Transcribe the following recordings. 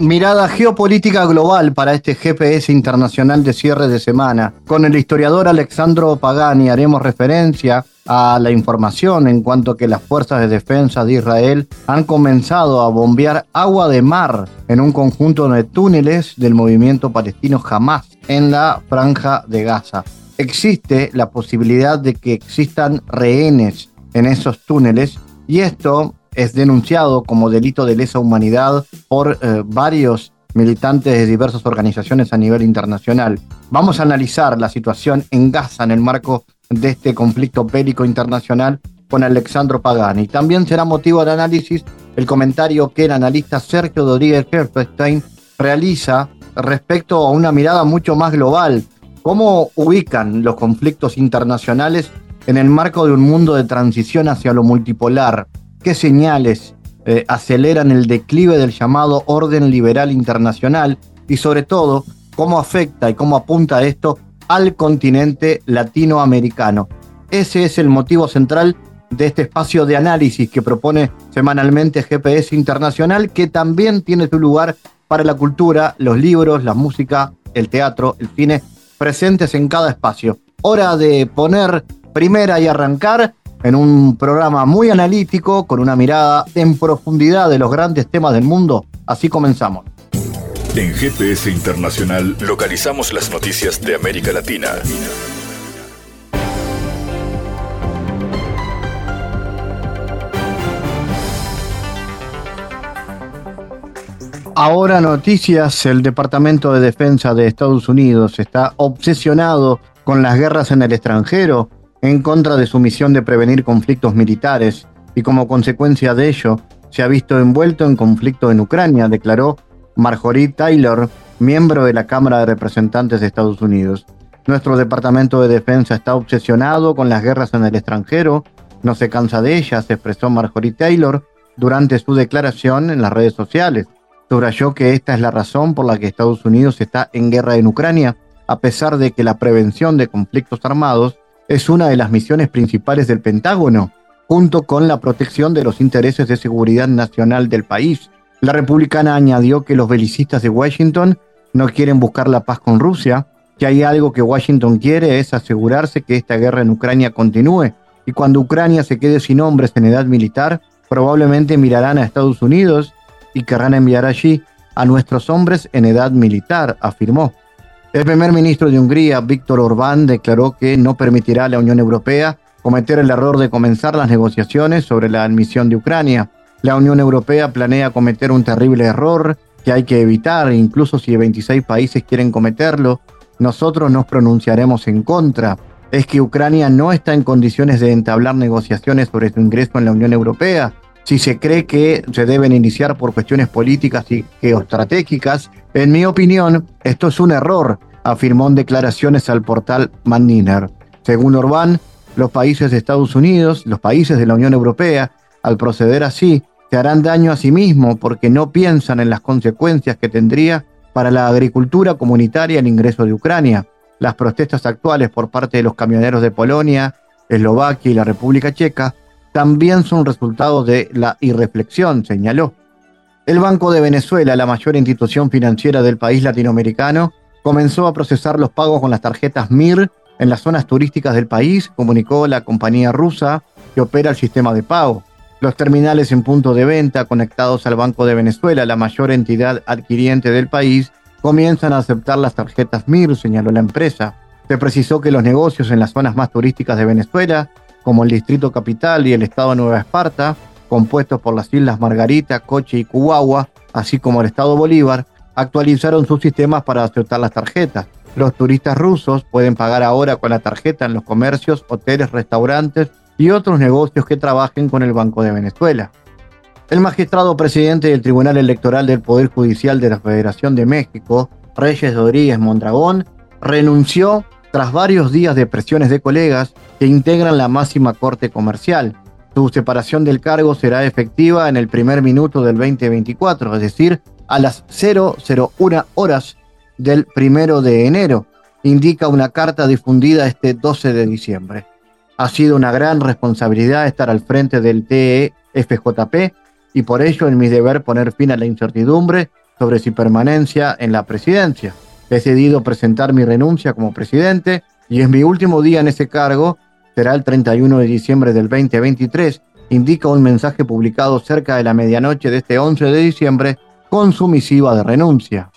Mirada geopolítica global para este GPS internacional de cierre de semana. Con el historiador Alexandro Pagani haremos referencia a la información en cuanto a que las fuerzas de defensa de Israel han comenzado a bombear agua de mar en un conjunto de túneles del movimiento palestino Hamas en la franja de Gaza. Existe la posibilidad de que existan rehenes en esos túneles y esto es denunciado como delito de lesa humanidad por eh, varios militantes de diversas organizaciones a nivel internacional. Vamos a analizar la situación en Gaza en el marco de este conflicto bélico internacional con Alexandro Pagani. También será motivo de análisis el comentario que el analista Sergio Rodríguez Herfestein realiza respecto a una mirada mucho más global. ¿Cómo ubican los conflictos internacionales en el marco de un mundo de transición hacia lo multipolar? ¿Qué señales eh, aceleran el declive del llamado orden liberal internacional? Y sobre todo, ¿cómo afecta y cómo apunta esto al continente latinoamericano? Ese es el motivo central de este espacio de análisis que propone semanalmente GPS Internacional, que también tiene su lugar para la cultura, los libros, la música, el teatro, el cine, presentes en cada espacio. Hora de poner primera y arrancar en un programa muy analítico, con una mirada en profundidad de los grandes temas del mundo. Así comenzamos. En GPS Internacional localizamos las noticias de América Latina. Ahora noticias, el Departamento de Defensa de Estados Unidos está obsesionado con las guerras en el extranjero en contra de su misión de prevenir conflictos militares y como consecuencia de ello se ha visto envuelto en conflicto en Ucrania, declaró Marjorie Taylor, miembro de la Cámara de Representantes de Estados Unidos. Nuestro Departamento de Defensa está obsesionado con las guerras en el extranjero, no se cansa de ellas, expresó Marjorie Taylor durante su declaración en las redes sociales subrayó que esta es la razón por la que Estados Unidos está en guerra en Ucrania, a pesar de que la prevención de conflictos armados es una de las misiones principales del Pentágono, junto con la protección de los intereses de seguridad nacional del país. La republicana añadió que los belicistas de Washington no quieren buscar la paz con Rusia, que hay algo que Washington quiere es asegurarse que esta guerra en Ucrania continúe, y cuando Ucrania se quede sin hombres en edad militar, probablemente mirarán a Estados Unidos y querrán enviar allí a nuestros hombres en edad militar, afirmó. El primer ministro de Hungría, Víctor Orbán, declaró que no permitirá a la Unión Europea cometer el error de comenzar las negociaciones sobre la admisión de Ucrania. La Unión Europea planea cometer un terrible error que hay que evitar, incluso si 26 países quieren cometerlo. Nosotros nos pronunciaremos en contra. Es que Ucrania no está en condiciones de entablar negociaciones sobre su ingreso en la Unión Europea si se cree que se deben iniciar por cuestiones políticas y geoestratégicas. En mi opinión, esto es un error, afirmó en declaraciones al portal Manniner. Según Orbán, los países de Estados Unidos, los países de la Unión Europea, al proceder así, se harán daño a sí mismos porque no piensan en las consecuencias que tendría para la agricultura comunitaria el ingreso de Ucrania. Las protestas actuales por parte de los camioneros de Polonia, Eslovaquia y la República Checa también son resultados de la irreflexión, señaló. El Banco de Venezuela, la mayor institución financiera del país latinoamericano, comenzó a procesar los pagos con las tarjetas MIR en las zonas turísticas del país, comunicó la compañía rusa que opera el sistema de pago. Los terminales en punto de venta conectados al Banco de Venezuela, la mayor entidad adquiriente del país, comienzan a aceptar las tarjetas MIR, señaló la empresa. Se precisó que los negocios en las zonas más turísticas de Venezuela como el Distrito Capital y el Estado de Nueva Esparta, compuestos por las islas Margarita, Coche y Cuauhua, así como el Estado Bolívar, actualizaron sus sistemas para aceptar las tarjetas. Los turistas rusos pueden pagar ahora con la tarjeta en los comercios, hoteles, restaurantes y otros negocios que trabajen con el Banco de Venezuela. El magistrado presidente del Tribunal Electoral del Poder Judicial de la Federación de México, Reyes Rodríguez Mondragón, renunció tras varios días de presiones de colegas que integran la máxima corte comercial. Su separación del cargo será efectiva en el primer minuto del 2024, es decir, a las 001 horas del primero de enero, indica una carta difundida este 12 de diciembre. Ha sido una gran responsabilidad estar al frente del TEFJP y por ello es mi deber poner fin a la incertidumbre sobre su permanencia en la presidencia. He decidido presentar mi renuncia como presidente y es mi último día en ese cargo, será el 31 de diciembre del 2023, indica un mensaje publicado cerca de la medianoche de este 11 de diciembre con su misiva de renuncia.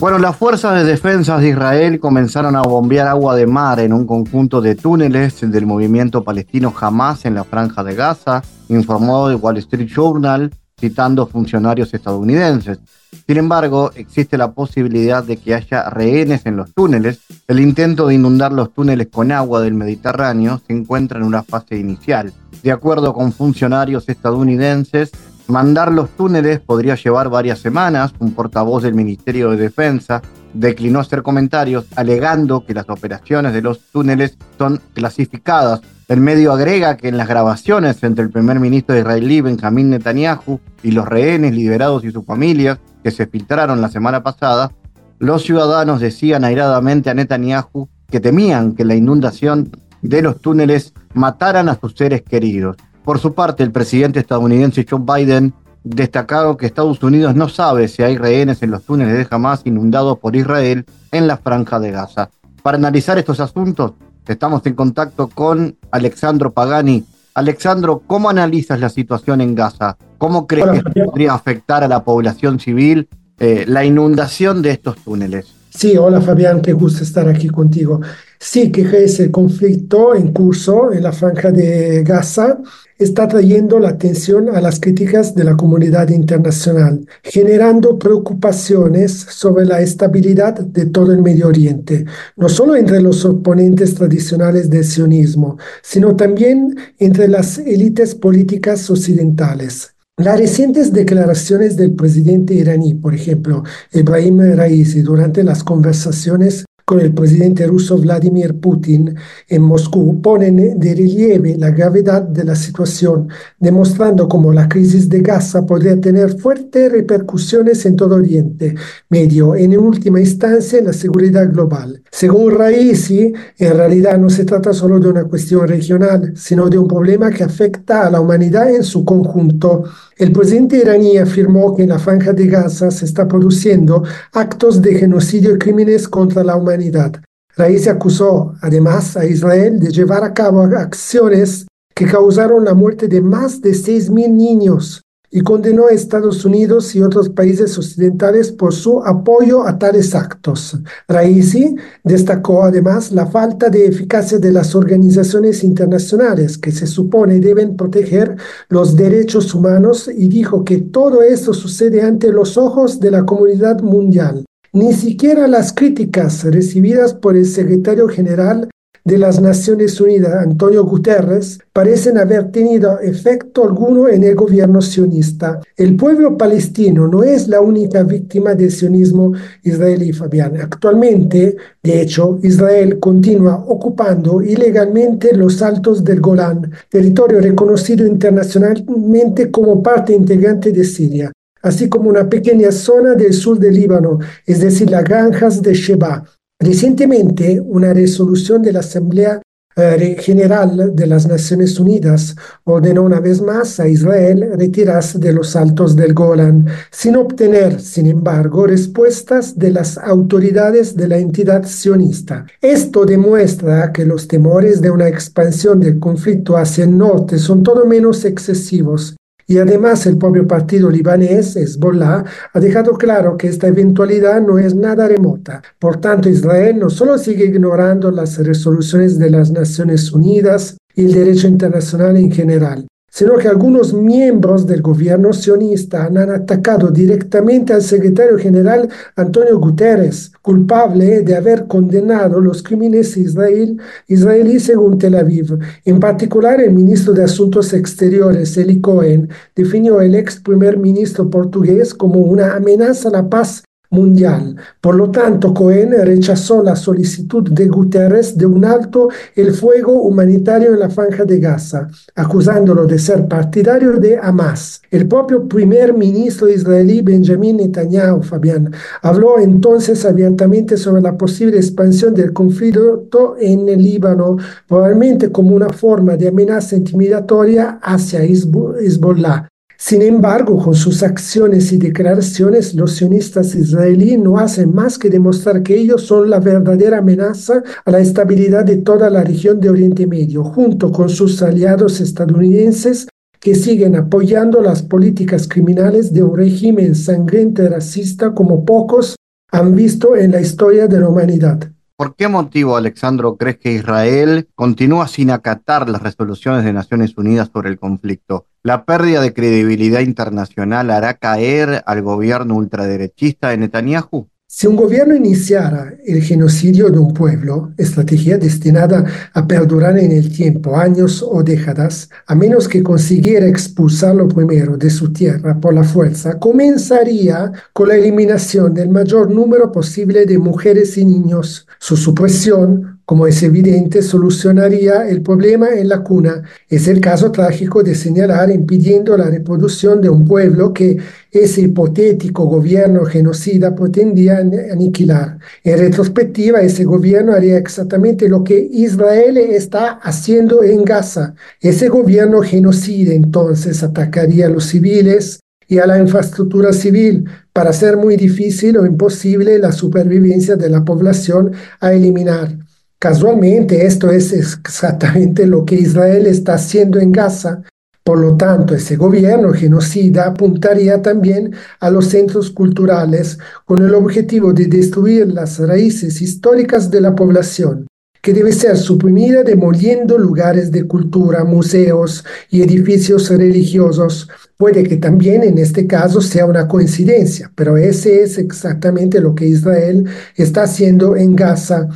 Bueno, las fuerzas de defensa de Israel comenzaron a bombear agua de mar en un conjunto de túneles del movimiento palestino Hamas en la franja de Gaza, informó el Wall Street Journal, citando funcionarios estadounidenses. Sin embargo, existe la posibilidad de que haya rehenes en los túneles. El intento de inundar los túneles con agua del Mediterráneo se encuentra en una fase inicial. De acuerdo con funcionarios estadounidenses, Mandar los túneles podría llevar varias semanas. Un portavoz del Ministerio de Defensa declinó hacer comentarios alegando que las operaciones de los túneles son clasificadas. El medio agrega que en las grabaciones entre el primer ministro israelí Benjamín Netanyahu y los rehenes liberados y sus familias que se filtraron la semana pasada, los ciudadanos decían airadamente a Netanyahu que temían que la inundación de los túneles mataran a sus seres queridos. Por su parte, el presidente estadounidense Joe Biden destacó que Estados Unidos no sabe si hay rehenes en los túneles de Hamas inundados por Israel en la franja de Gaza. Para analizar estos asuntos, estamos en contacto con Alexandro Pagani. Alexandro, ¿cómo analizas la situación en Gaza? ¿Cómo crees que podría afectar a la población civil eh, la inundación de estos túneles? Sí, hola Fabián, qué gusto estar aquí contigo. Sí, que ese conflicto en curso en la franja de Gaza está trayendo la atención a las críticas de la comunidad internacional, generando preocupaciones sobre la estabilidad de todo el Medio Oriente, no solo entre los oponentes tradicionales del sionismo, sino también entre las élites políticas occidentales. Las recientes declaraciones del presidente iraní, por ejemplo, Ibrahim Raisi, durante las conversaciones con el presidente ruso Vladimir Putin en Moscú ponen de relieve la gravedad de la situación, demostrando cómo la crisis de Gaza podría tener fuertes repercusiones en todo Oriente Medio, en última instancia en la seguridad global. Según Raisi, en realidad no se trata solo de una cuestión regional, sino de un problema que afecta a la humanidad en su conjunto. El presidente iraní afirmó que en la franja de Gaza se está produciendo actos de genocidio y crímenes contra la humanidad. Raíz acusó además a Israel de llevar a cabo acciones que causaron la muerte de más de 6.000 niños y condenó a Estados Unidos y otros países occidentales por su apoyo a tales actos. Raisi destacó además la falta de eficacia de las organizaciones internacionales que se supone deben proteger los derechos humanos y dijo que todo esto sucede ante los ojos de la comunidad mundial. Ni siquiera las críticas recibidas por el secretario general de las Naciones Unidas, Antonio Guterres, parecen haber tenido efecto alguno en el gobierno sionista. El pueblo palestino no es la única víctima del sionismo israelí, Fabián. Actualmente, de hecho, Israel continúa ocupando ilegalmente los altos del Golán, territorio reconocido internacionalmente como parte integrante de Siria así como una pequeña zona del sur del Líbano, es decir, las granjas de Sheba, Recientemente, una resolución de la Asamblea eh, General de las Naciones Unidas ordenó una vez más a Israel retirarse de los altos del Golan, sin obtener, sin embargo, respuestas de las autoridades de la entidad sionista. Esto demuestra que los temores de una expansión del conflicto hacia el norte son todo menos excesivos y además el propio partido libanés, Hezbollah, ha dejado claro que esta eventualidad no es nada remota. Por tanto, Israel no solo sigue ignorando las resoluciones de las Naciones Unidas y el derecho internacional en general, sino que algunos miembros del gobierno sionista han atacado directamente al secretario general Antonio Guterres, culpable de haber condenado los crímenes israel, israelíes según Tel Aviv. En particular, el ministro de Asuntos Exteriores, Eli Cohen, definió al ex primer ministro portugués como una amenaza a la paz mundial. Por lo tanto, Cohen rechazó la solicitud de Guterres de un alto el fuego humanitario en la franja de Gaza, acusándolo de ser partidario de Hamas. El propio primer ministro israelí Benjamin Netanyahu, Fabián, habló entonces abiertamente sobre la posible expansión del conflicto en el Líbano, probablemente como una forma de amenaza intimidatoria hacia Hezbollah. Sin embargo, con sus acciones y declaraciones, los sionistas israelíes no hacen más que demostrar que ellos son la verdadera amenaza a la estabilidad de toda la región de Oriente Medio, junto con sus aliados estadounidenses que siguen apoyando las políticas criminales de un régimen sangriento y racista como pocos han visto en la historia de la humanidad. ¿Por qué motivo, Alexandro, crees que Israel continúa sin acatar las resoluciones de Naciones Unidas sobre el conflicto? La pérdida de credibilidad internacional hará caer al gobierno ultraderechista de Netanyahu. Si un gobierno iniciara el genocidio de un pueblo, estrategia destinada a perdurar en el tiempo, años o décadas, a menos que consiguiera expulsarlo primero de su tierra por la fuerza, comenzaría con la eliminación del mayor número posible de mujeres y niños. Su supresión como es evidente, solucionaría el problema en la cuna. Es el caso trágico de señalar impidiendo la reproducción de un pueblo que ese hipotético gobierno genocida pretendía aniquilar. En retrospectiva, ese gobierno haría exactamente lo que Israel está haciendo en Gaza. Ese gobierno genocida entonces atacaría a los civiles, y a la infraestructura civil para hacer muy difícil o imposible la supervivencia de la población a eliminar. Casualmente, esto es exactamente lo que Israel está haciendo en Gaza. Por lo tanto, ese gobierno genocida apuntaría también a los centros culturales con el objetivo de destruir las raíces históricas de la población, que debe ser suprimida demoliendo lugares de cultura, museos y edificios religiosos. Puede que también en este caso sea una coincidencia, pero ese es exactamente lo que Israel está haciendo en Gaza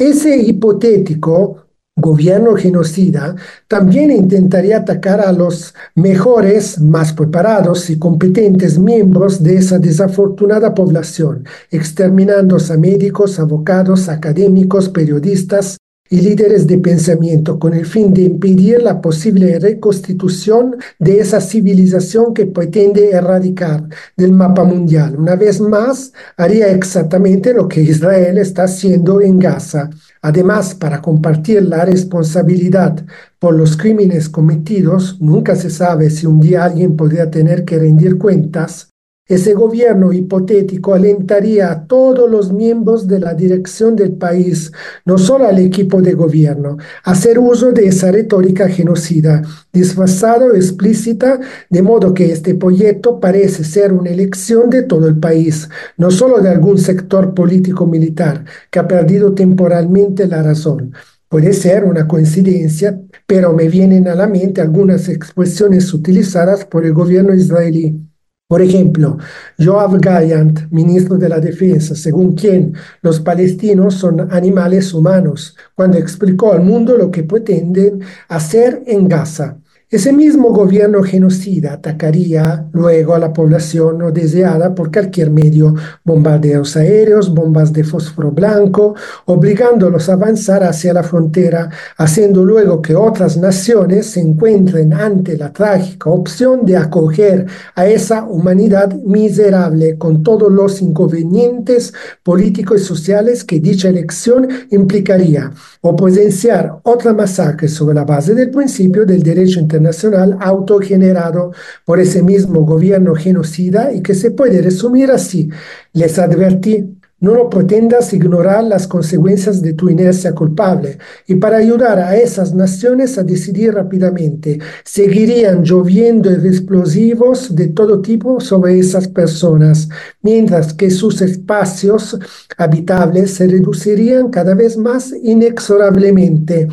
ese hipotético gobierno genocida también intentaría atacar a los mejores, más preparados y competentes miembros de esa desafortunada población, exterminando a médicos, abogados, académicos, periodistas, y líderes de pensamiento con el fin de impedir la posible reconstitución de esa civilización que pretende erradicar del mapa mundial. Una vez más, haría exactamente lo que Israel está haciendo en Gaza. Además, para compartir la responsabilidad por los crímenes cometidos, nunca se sabe si un día alguien podría tener que rendir cuentas ese gobierno hipotético alentaría a todos los miembros de la dirección del país, no solo al equipo de gobierno, a hacer uso de esa retórica genocida, disfrazada o explícita, de modo que este proyecto parece ser una elección de todo el país, no solo de algún sector político-militar que ha perdido temporalmente la razón. Puede ser una coincidencia, pero me vienen a la mente algunas expresiones utilizadas por el gobierno israelí. Por ejemplo, Joab Gayant, ministro de la Defensa, según quien los palestinos son animales humanos, cuando explicó al mundo lo que pretenden hacer en Gaza. Ese mismo gobierno genocida atacaría luego a la población no deseada por cualquier medio, bombardeos aéreos, bombas de fósforo blanco, obligándolos a avanzar hacia la frontera, haciendo luego que otras naciones se encuentren ante la trágica opción de acoger a esa humanidad miserable con todos los inconvenientes políticos y sociales que dicha elección implicaría, o presenciar otra masacre sobre la base del principio del derecho internacional nacional autogenerado por ese mismo gobierno genocida y que se puede resumir así. Les advertí, no lo pretendas ignorar las consecuencias de tu inercia culpable y para ayudar a esas naciones a decidir rápidamente, seguirían lloviendo explosivos de todo tipo sobre esas personas, mientras que sus espacios habitables se reducirían cada vez más inexorablemente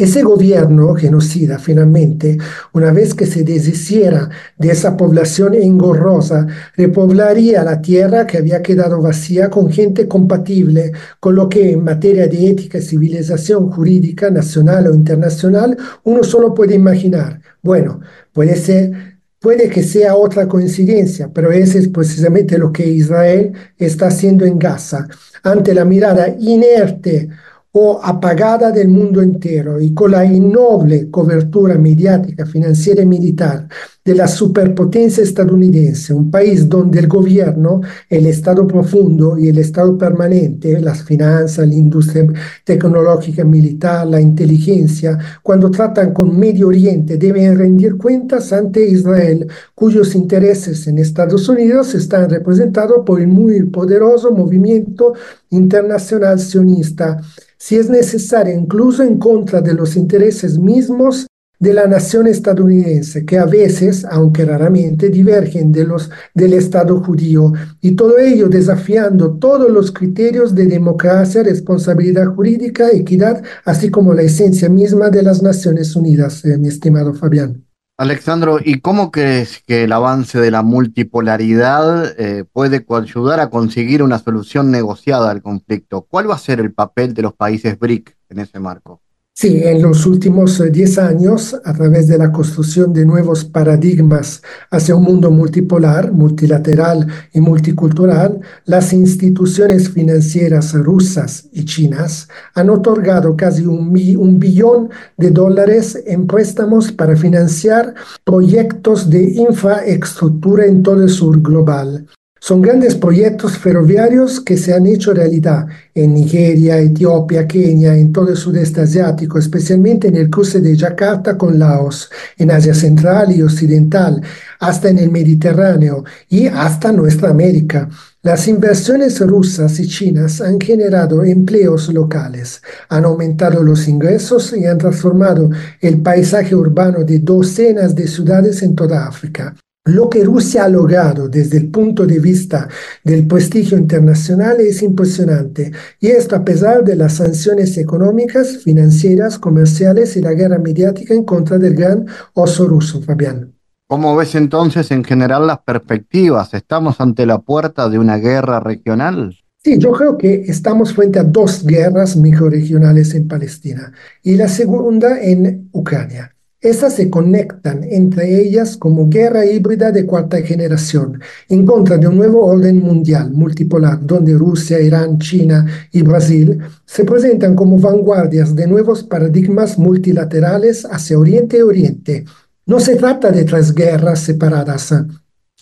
Ese gobierno genocida finalmente, una vez que se deshiciera de esa población engorrosa, repoblaría la tierra que había quedado vacía con gente compatible con lo que en materia de ética y civilización jurídica nacional o internacional uno solo puede imaginar. Bueno, puede ser Puede que sea otra coincidencia, pero ese es precisamente lo que Israel está haciendo en Gaza. Ante la mirada inerte o apagada del mundo entero y con la innoble cobertura mediática, financiera y militar de la superpotencia estadounidense, un país donde el gobierno, el Estado profundo y el Estado permanente, las finanzas, la industria tecnológica militar, la inteligencia, cuando tratan con Medio Oriente deben rendir cuentas ante Israel, cuyos intereses en Estados Unidos están representados por el muy poderoso movimiento internacional sionista. Si es necesario, incluso en contra de los intereses mismos de la nación estadounidense, que a veces, aunque raramente, divergen de los del Estado judío, y todo ello desafiando todos los criterios de democracia, responsabilidad jurídica, equidad, así como la esencia misma de las Naciones Unidas, eh, mi estimado Fabián. Alexandro, ¿y cómo crees que el avance de la multipolaridad eh, puede ayudar a conseguir una solución negociada al conflicto? ¿Cuál va a ser el papel de los países BRIC en ese marco? Sí, en los últimos 10 eh, años, a través de la construcción de nuevos paradigmas hacia un mundo multipolar, multilateral y multicultural, las instituciones financieras rusas y chinas han otorgado casi un, un billón de dólares en préstamos para financiar proyectos de infraestructura en todo el sur global. Son grandes proyectos ferroviarios que se han hecho realidad en Nigeria, Etiopía, Kenia, en todo el sudeste asiático, especialmente en el cruce de Yakarta con Laos, en Asia Central y Occidental, hasta en el Mediterráneo y hasta nuestra América. Las inversiones rusas y chinas han generado empleos locales, han aumentado los ingresos y han transformado el paisaje urbano de docenas de ciudades en toda África. Lo que Rusia ha logrado desde el punto de vista del prestigio internacional es impresionante, y esto a pesar de las sanciones económicas, financieras, comerciales y la guerra mediática en contra del gran oso ruso, Fabián. ¿Cómo ves entonces en general las perspectivas? ¿Estamos ante la puerta de una guerra regional? Sí, yo creo que estamos frente a dos guerras microregionales en Palestina y la segunda en Ucrania. Estas se conectan entre ellas como guerra híbrida de cuarta generación, en contra de un nuevo orden mundial multipolar, donde Rusia, Irán, China y Brasil se presentan como vanguardias de nuevos paradigmas multilaterales hacia Oriente y Oriente. No se trata de tres guerras separadas,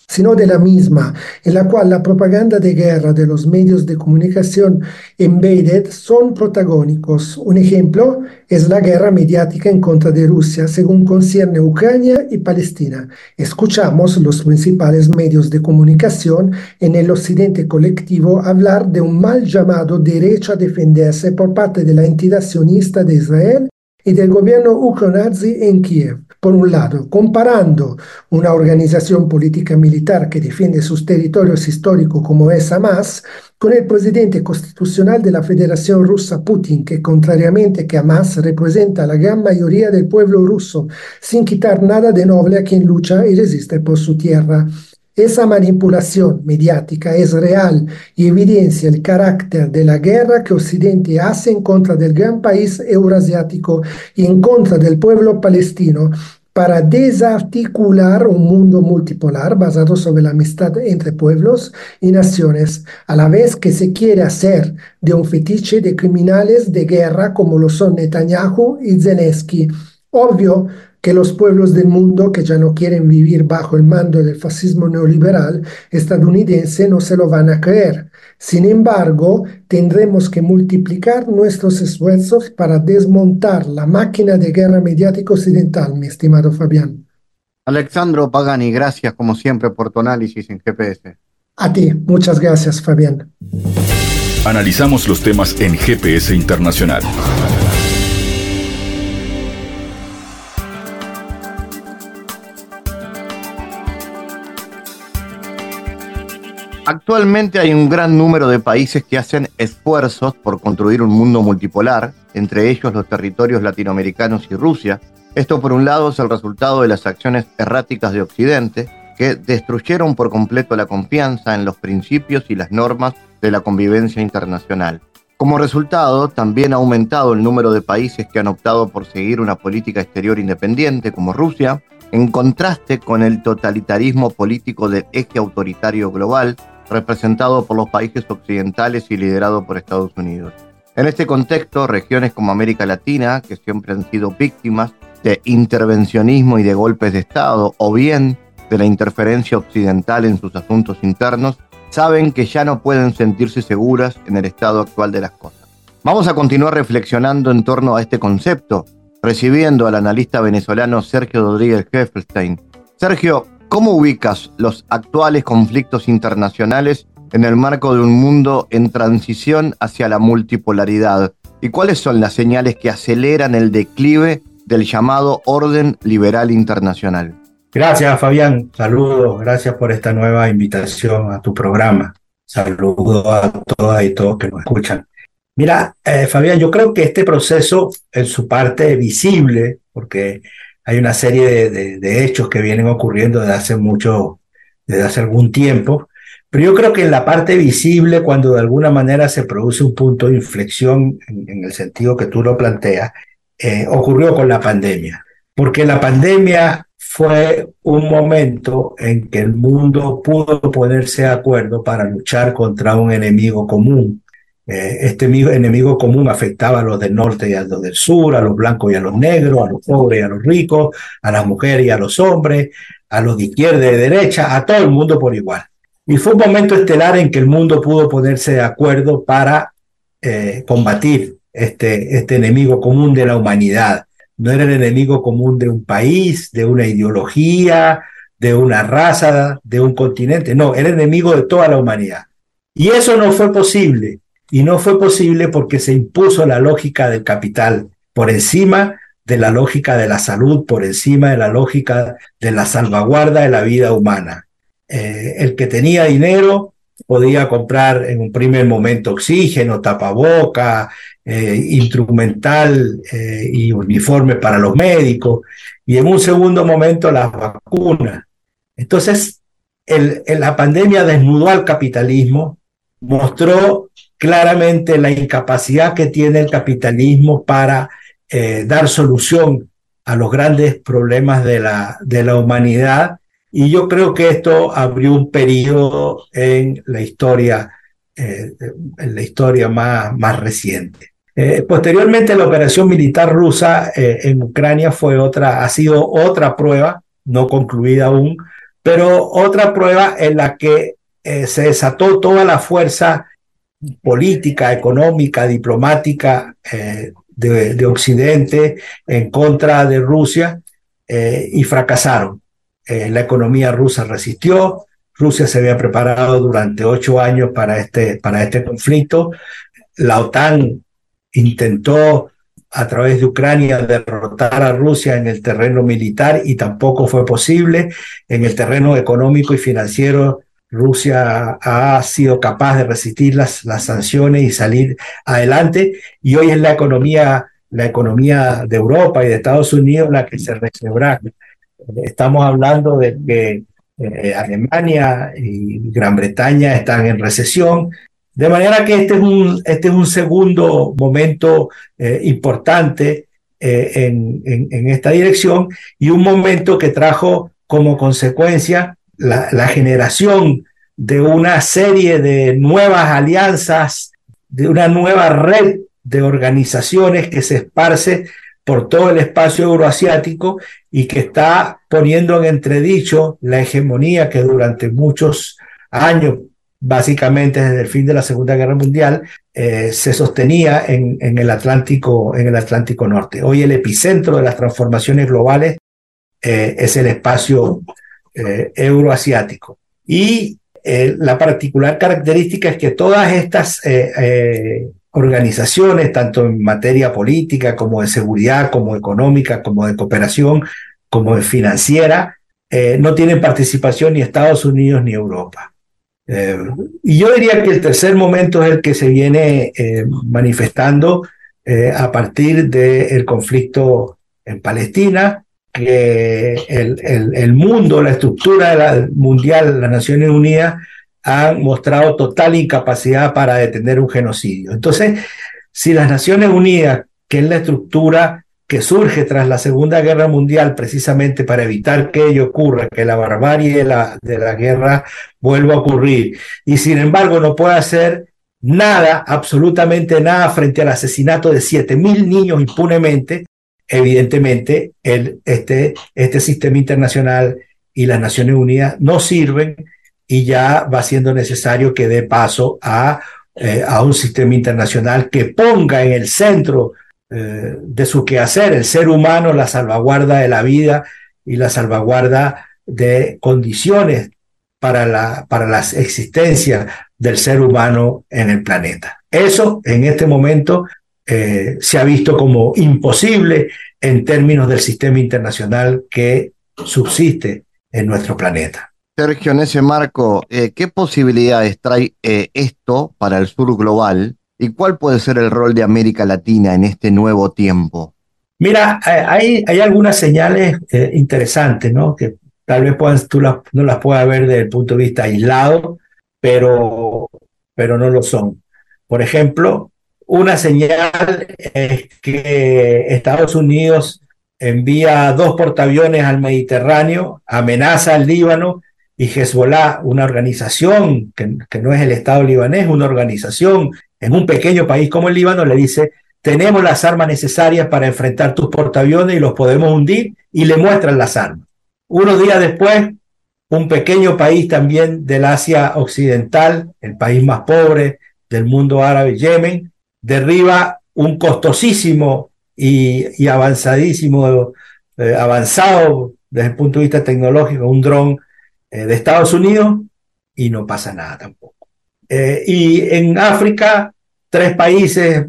sino de la misma, en la cual la propaganda de guerra de los medios de comunicación embedded son protagónicos. Un ejemplo es la guerra mediática en contra de Rusia, según concierne Ucrania y Palestina. Escuchamos los principales medios de comunicación en el occidente colectivo hablar de un mal llamado derecho a defenderse por parte de la entidad sionista de Israel y del gobierno ucronazi en Kiev. Por un lado, comparando una organización política militar que defiende sus territorios históricos como es Hamas, con el presidente constitucional de la Federación Rusa Putin, que contrariamente que Hamas representa a la gran mayoría del pueblo ruso, sin quitar nada de noble a quien lucha y resiste por su tierra. Esa manipulación mediática es real y evidencia el carácter de la guerra que Occidente hace en contra del gran país eurasiático y en contra del pueblo palestino para desarticular un mundo multipolar basado sobre la amistad entre pueblos y naciones, a la vez que se quiere hacer de un fetiche de criminales de guerra como lo son Netanyahu y Zelensky. Obvio que los pueblos del mundo que ya no quieren vivir bajo el mando del fascismo neoliberal estadounidense no se lo van a creer. Sin embargo, tendremos que multiplicar nuestros esfuerzos para desmontar la máquina de guerra mediática occidental, mi estimado Fabián. Alexandro Pagani, gracias como siempre por tu análisis en GPS. A ti, muchas gracias, Fabián. Analizamos los temas en GPS Internacional. Actualmente hay un gran número de países que hacen esfuerzos por construir un mundo multipolar, entre ellos los territorios latinoamericanos y Rusia. Esto por un lado es el resultado de las acciones erráticas de Occidente, que destruyeron por completo la confianza en los principios y las normas de la convivencia internacional. Como resultado, también ha aumentado el número de países que han optado por seguir una política exterior independiente, como Rusia, en contraste con el totalitarismo político del eje autoritario global representado por los países occidentales y liderado por Estados Unidos. En este contexto, regiones como América Latina, que siempre han sido víctimas de intervencionismo y de golpes de Estado, o bien de la interferencia occidental en sus asuntos internos, saben que ya no pueden sentirse seguras en el estado actual de las cosas. Vamos a continuar reflexionando en torno a este concepto, recibiendo al analista venezolano Sergio Rodríguez Heffelstein. Sergio, ¿cómo ubicas los actuales conflictos internacionales en el marco de un mundo en transición hacia la multipolaridad? ¿Y cuáles son las señales que aceleran el declive del llamado orden liberal internacional? Gracias, Fabián. Saludos. Gracias por esta nueva invitación a tu programa. Saludos a todas y todos que nos escuchan. Mira, eh, Fabián, yo creo que este proceso en su parte visible, porque hay una serie de, hechos que vienen ocurriendo desde hace mucho, desde hace algún tiempo, pero yo creo que en la parte visible, cuando de alguna manera se produce un punto de inflexión en, el sentido que tú lo planteas, eh, ocurrió con la pandemia, porque la pandemia fue un momento en que el mundo pudo ponerse de acuerdo para luchar contra un enemigo común. Eh, este enemigo común afectaba a los del norte y a los del sur, a los blancos y a los negros, a los pobres y a los ricos, a las mujeres y a los hombres, a los de izquierda y de derecha, a todo el mundo por igual. Y fue un momento estelar en que el mundo pudo ponerse de acuerdo para eh, combatir este, este enemigo común de la humanidad no era el enemigo común de un país, de una ideología, de una raza, de un continente, no, era el enemigo de toda la humanidad. Y eso no fue posible, y no fue posible porque se impuso la lógica del capital por encima de la lógica de la salud, por encima de la lógica de la salvaguarda de la vida humana. Eh, el que tenía dinero podía comprar en un primer momento oxígeno, tapaboca, eh, instrumental eh, y uniforme para los médicos, y en un segundo momento las vacunas. Entonces, la pandemia desnudó al capitalismo, mostró claramente la incapacidad que tiene el capitalismo para eh, dar solución a los grandes problemas de la, humanidad y yo creo que esto abrió un periodo en la historia, eh, en la historia más, más reciente. Eh, posteriormente, la operación militar rusa en Ucrania fue otra, ha sido otra prueba, no concluida aún, pero otra prueba en la que se desató toda la fuerza política, económica, diplomática de, de, Occidente en contra de Rusia y fracasaron. Eh, la economía rusa resistió, Rusia se había preparado durante ocho años para este, para este conflicto, la OTAN intentó a través de Ucrania derrotar a Rusia en el terreno militar y tampoco fue posible. En el terreno económico y financiero, Rusia ha sido capaz de resistir las, las sanciones y salir adelante. Y hoy es la economía, la economía de Europa y de Estados Unidos la que se requebra Estamos hablando de que eh, Alemania y Gran Bretaña están en recesión, de manera que este es un, este es un segundo momento eh, importante eh, en, en, esta dirección y un momento que trajo como consecuencia la, generación de una serie de nuevas alianzas, de una nueva red de organizaciones que se esparce por todo el espacio euroasiático y que está poniendo en entredicho la hegemonía que durante muchos años, básicamente desde el fin de la Segunda Guerra Mundial, eh, se sostenía en, en, el Atlántico, en el Atlántico Norte. Hoy el epicentro de las transformaciones globales eh, es el espacio eh, euroasiático. Y la particular característica es que todas estas organizaciones, tanto en materia política como de seguridad, como económica, como de cooperación, como de financiera, eh, no tienen participación ni Estados Unidos ni Europa. y yo diría que el tercer momento es el que se viene manifestando a partir del conflicto en Palestina, que el, el, el mundo, la estructura mundial, las Naciones Unidas, han mostrado total incapacidad para detener un genocidio. Entonces, si las Naciones Unidas, que es la estructura que surge tras la Segunda Guerra Mundial precisamente para evitar que ello ocurra, que la barbarie de la, de la guerra vuelva a ocurrir, y sin embargo no puede hacer nada, absolutamente nada frente al asesinato de 7.000 niños impunemente, evidentemente este, este sistema internacional y las Naciones Unidas no sirven y ya va siendo necesario que dé paso a, eh, un sistema internacional que ponga en el centro eh, de su quehacer el ser humano, la salvaguarda de la vida y la salvaguarda de condiciones para la, para la existencia del ser humano en el planeta. Eso en este momento eh, se ha visto como imposible en términos del sistema internacional que subsiste en nuestro planeta. Sergio, en ese marco, eh, ¿qué posibilidades trae eh, esto para el sur global y cuál puede ser el rol de América Latina en este nuevo tiempo? Mira, hay, hay algunas señales interesantes, ¿no? Que tal vez tú no las puedas ver desde el punto de vista aislado, pero, pero no lo son. Por ejemplo, una señal es que Estados Unidos envía dos portaaviones al Mediterráneo, amenaza al Líbano y Hezbollah, una organización que, no es el Estado libanés, una organización en un pequeño país como el Líbano, le dice, tenemos las armas necesarias para enfrentar tus portaaviones y los podemos hundir, y le muestran las armas. Unos días después, un pequeño país también del Asia Occidental, el país más pobre del mundo árabe, Yemen, derriba un costosísimo y, avanzadísimo, eh, avanzado desde el punto de vista tecnológico, un dron eh, de Estados Unidos y no pasa nada tampoco. Eh, y en África, tres países,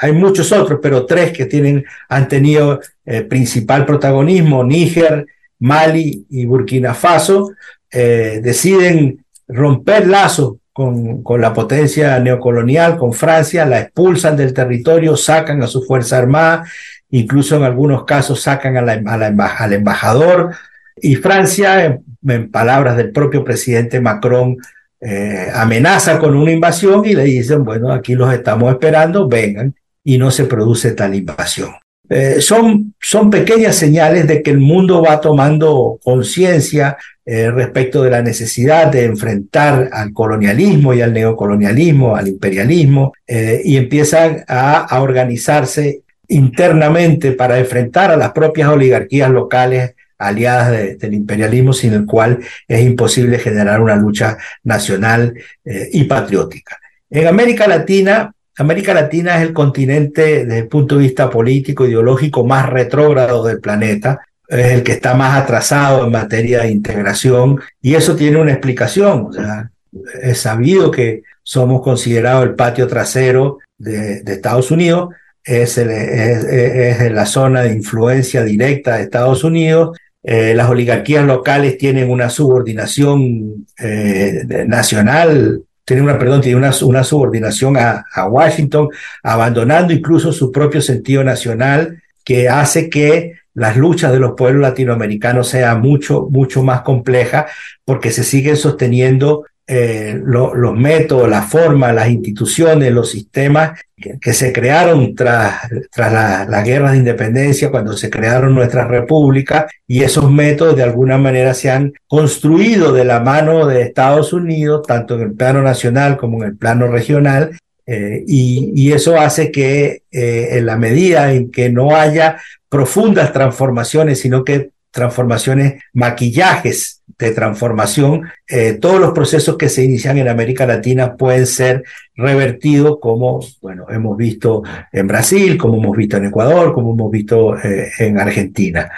hay muchos otros, pero tres que tienen, han tenido principal protagonismo, Níger, Mali y Burkina Faso, deciden romper lazos con, con, la potencia neocolonial, con Francia, la expulsan del territorio, sacan a su fuerza armada, incluso en algunos casos sacan a la, al embajador, y Francia en palabras del propio presidente Macron, eh, amenaza con una invasión y le dicen, bueno, aquí los estamos esperando, vengan, y no se produce tal invasión. Eh, son, son pequeñas señales de que el mundo va tomando conciencia eh, respecto de la necesidad de enfrentar al colonialismo y al neocolonialismo, al imperialismo, y empiezan a, organizarse internamente para enfrentar a las propias oligarquías locales aliadas del imperialismo, sin el cual es imposible generar una lucha nacional eh, y patriótica. En América Latina, América Latina es el continente desde el punto de vista político, ideológico más retrógrado del planeta, es el que está más atrasado en materia de integración y eso tiene una explicación. Es sabido que somos considerados el patio trasero de, Estados Unidos, es, es, la zona de influencia directa de Estados Unidos. Eh, las oligarquías locales tienen una subordinación eh, nacional, tienen una, perdón, tienen una, una subordinación a, Washington, abandonando incluso su propio sentido nacional, que hace que las luchas de los pueblos latinoamericanos sean mucho, mucho más complejas, porque se siguen sosteniendo eh, los métodos, las formas, las instituciones, los sistemas que, se crearon tras, tras la, la, guerra de independencia, cuando se crearon nuestras repúblicas, y esos métodos de alguna manera se han construido de la mano de Estados Unidos, tanto en el plano nacional como en el plano regional, eh, y, y, eso hace que eh, en la medida en que no haya profundas transformaciones, sino que transformaciones, maquillajes de transformación, eh, todos los procesos que se inician en América Latina pueden ser revertidos como, bueno, hemos visto en Brasil, como hemos visto en Ecuador, como hemos visto eh, en Argentina.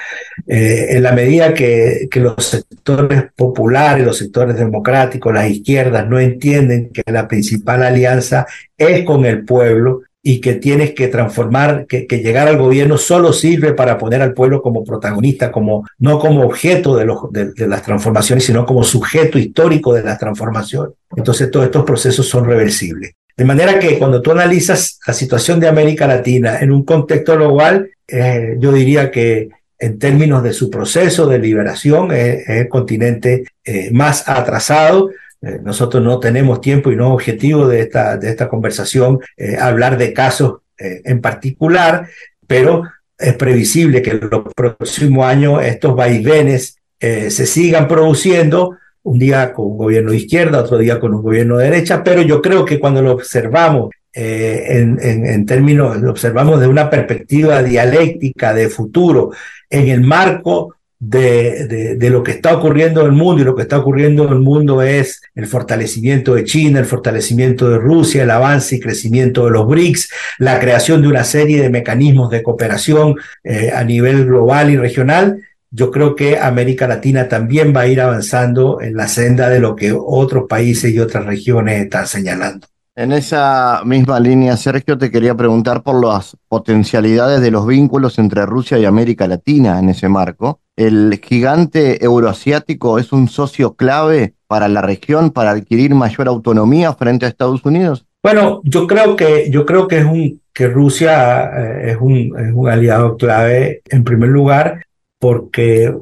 Eh, en la medida que, que los sectores populares, los sectores democráticos, las izquierdas no entienden que la principal alianza es con el pueblo, y que tienes que transformar, que, llegar al gobierno solo sirve para poner al pueblo como protagonista, como, no como objeto de, las transformaciones, sino como sujeto histórico de las transformaciones. Entonces todos estos procesos son reversibles. De manera que cuando tú analizas la situación de América Latina en un contexto global, eh, yo diría que en términos de su proceso de liberación es, el continente eh, más atrasado, eh, nosotros no tenemos tiempo y no objetivo de esta, de esta conversación eh, hablar de casos eh, en particular, pero es previsible que en los próximos años estos vaivenes se sigan produciendo, un día con un gobierno de izquierda, otro día con un gobierno de derecha, pero yo creo que cuando lo observamos en, en, en, términos, lo observamos de una perspectiva dialéctica de futuro, en el marco de, de, lo que está ocurriendo en el mundo y lo que está ocurriendo en el mundo es el fortalecimiento de China, el fortalecimiento de Rusia, el avance y crecimiento de los BRICS, la creación de una serie de mecanismos de cooperación eh, a nivel global y regional. Yo creo que América Latina también va a ir avanzando en la senda de lo que otros países y otras regiones están señalando. En esa misma línea, Sergio, te quería preguntar por las potencialidades de los vínculos entre Rusia y América Latina en ese marco. ¿El gigante euroasiático es un socio clave para la región para adquirir mayor autonomía frente a Estados Unidos? Bueno, yo creo que, yo creo que, es un, que Rusia eh, es, un, es un aliado clave, en primer lugar, porque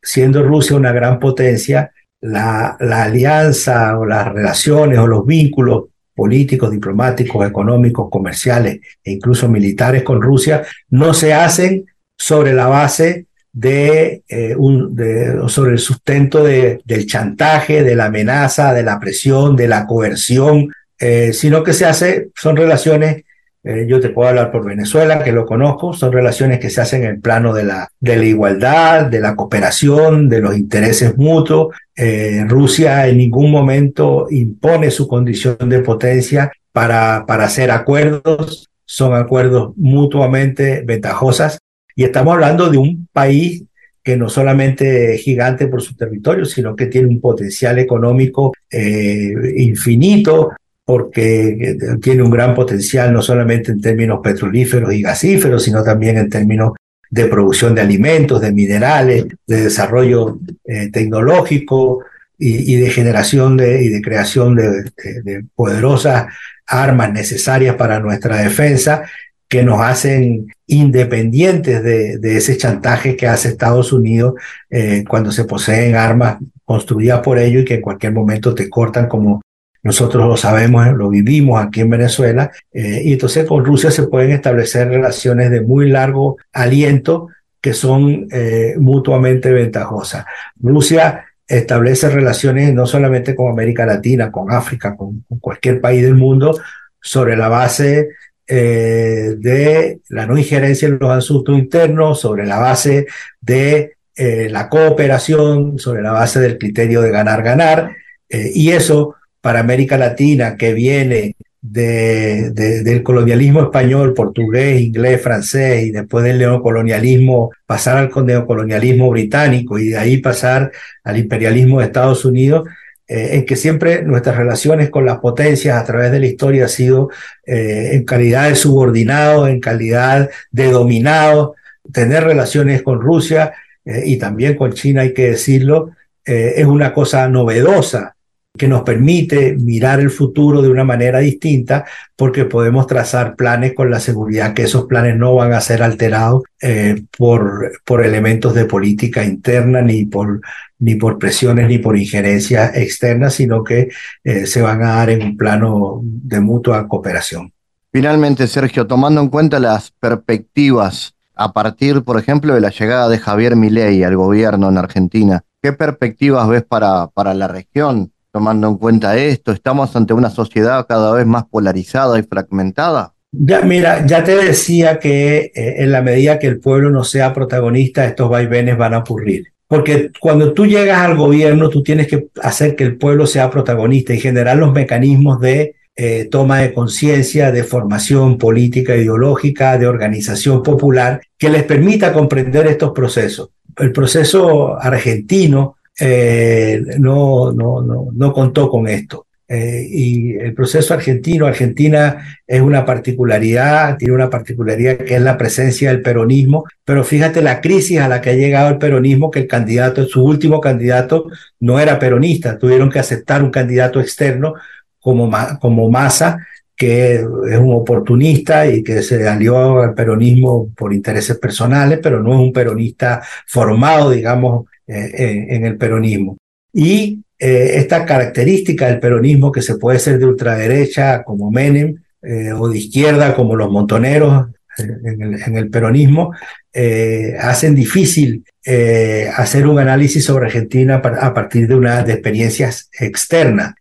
siendo Rusia una gran potencia, la, la alianza o las relaciones o los vínculos políticos, diplomáticos, económicos, comerciales e incluso militares con Rusia, no se hacen sobre la base de, eh, un, de sobre el sustento de, del chantaje, de la amenaza, de la presión, de la coerción, eh, sino que se hace, son relaciones eh, yo te puedo hablar por Venezuela, que lo conozco, son relaciones que se hacen en el plano de la, de la igualdad, de la cooperación, de los intereses mutuos. Eh, Rusia en ningún momento impone su condición de potencia para, para hacer acuerdos, son acuerdos mutuamente ventajosas. Y estamos hablando de un país que no solamente es gigante por su territorio, sino que tiene un potencial económico eh, infinito, porque tiene un gran potencial no solamente en términos petrolíferos y gasíferos, sino también en términos de producción de alimentos, de minerales, de desarrollo eh, tecnológico y, de generación de, y de creación de, poderosas armas necesarias para nuestra defensa que nos hacen independientes de, ese chantaje que hace Estados Unidos eh, cuando se poseen armas construidas por ellos y que en cualquier momento te cortan como nosotros lo sabemos, lo vivimos aquí en Venezuela, eh, y entonces con Rusia se pueden establecer relaciones de muy largo aliento que son eh, mutuamente ventajosas. Rusia establece relaciones no solamente con América Latina, con África, con, cualquier país del mundo, sobre la base eh, de la no injerencia en los asuntos internos, sobre la base de la cooperación, sobre la base del criterio de ganar-ganar, y eso para América Latina que viene de, del colonialismo español, portugués, inglés, francés y después del neocolonialismo, pasar al neocolonialismo británico y de ahí pasar al imperialismo de Estados Unidos, eh, en que siempre nuestras relaciones con las potencias a través de la historia ha sido eh, en calidad de subordinado, en calidad de dominado, tener relaciones con Rusia eh, y también con China, hay que decirlo, es una cosa novedosa que nos permite mirar el futuro de una manera distinta porque podemos trazar planes con la seguridad que esos planes no van a ser alterados eh, por, por elementos de política interna ni por, ni por presiones ni por injerencias externas, sino que eh, se van a dar en un plano de mutua cooperación. Finalmente, Sergio, tomando en cuenta las perspectivas a partir, por ejemplo, de la llegada de Javier Milei al gobierno en Argentina, ¿qué perspectivas ves para, para la región? Tomando en cuenta esto? ¿Estamos ante una sociedad cada vez más polarizada y fragmentada? Ya, mira, ya te decía que eh, en la medida que el pueblo no sea protagonista, estos vaivenes van a ocurrir. Porque cuando tú llegas al gobierno, tú tienes que hacer que el pueblo sea protagonista y generar los mecanismos de eh, toma de conciencia, de formación política, ideológica, de organización popular, que les permita comprender estos procesos. El proceso argentino eh, no, no, no, no contó con esto. eh, y el proceso argentino, Argentina es una particularidad, tiene una particularidad que es la presencia del peronismo, pero fíjate la crisis a la que ha llegado el peronismo, que el candidato, su último candidato no era peronista, tuvieron que aceptar un candidato externo como, como Massa, que es un oportunista y que se alió al peronismo por intereses personales, pero no es un peronista formado, digamos, eh, en el peronismo. Y eh, esta característica del peronismo que se puede ser de ultraderecha como Menem eh, o de izquierda como los montoneros en el, peronismo, hacen difícil hacer un análisis sobre Argentina a partir de, una, de experiencias externas.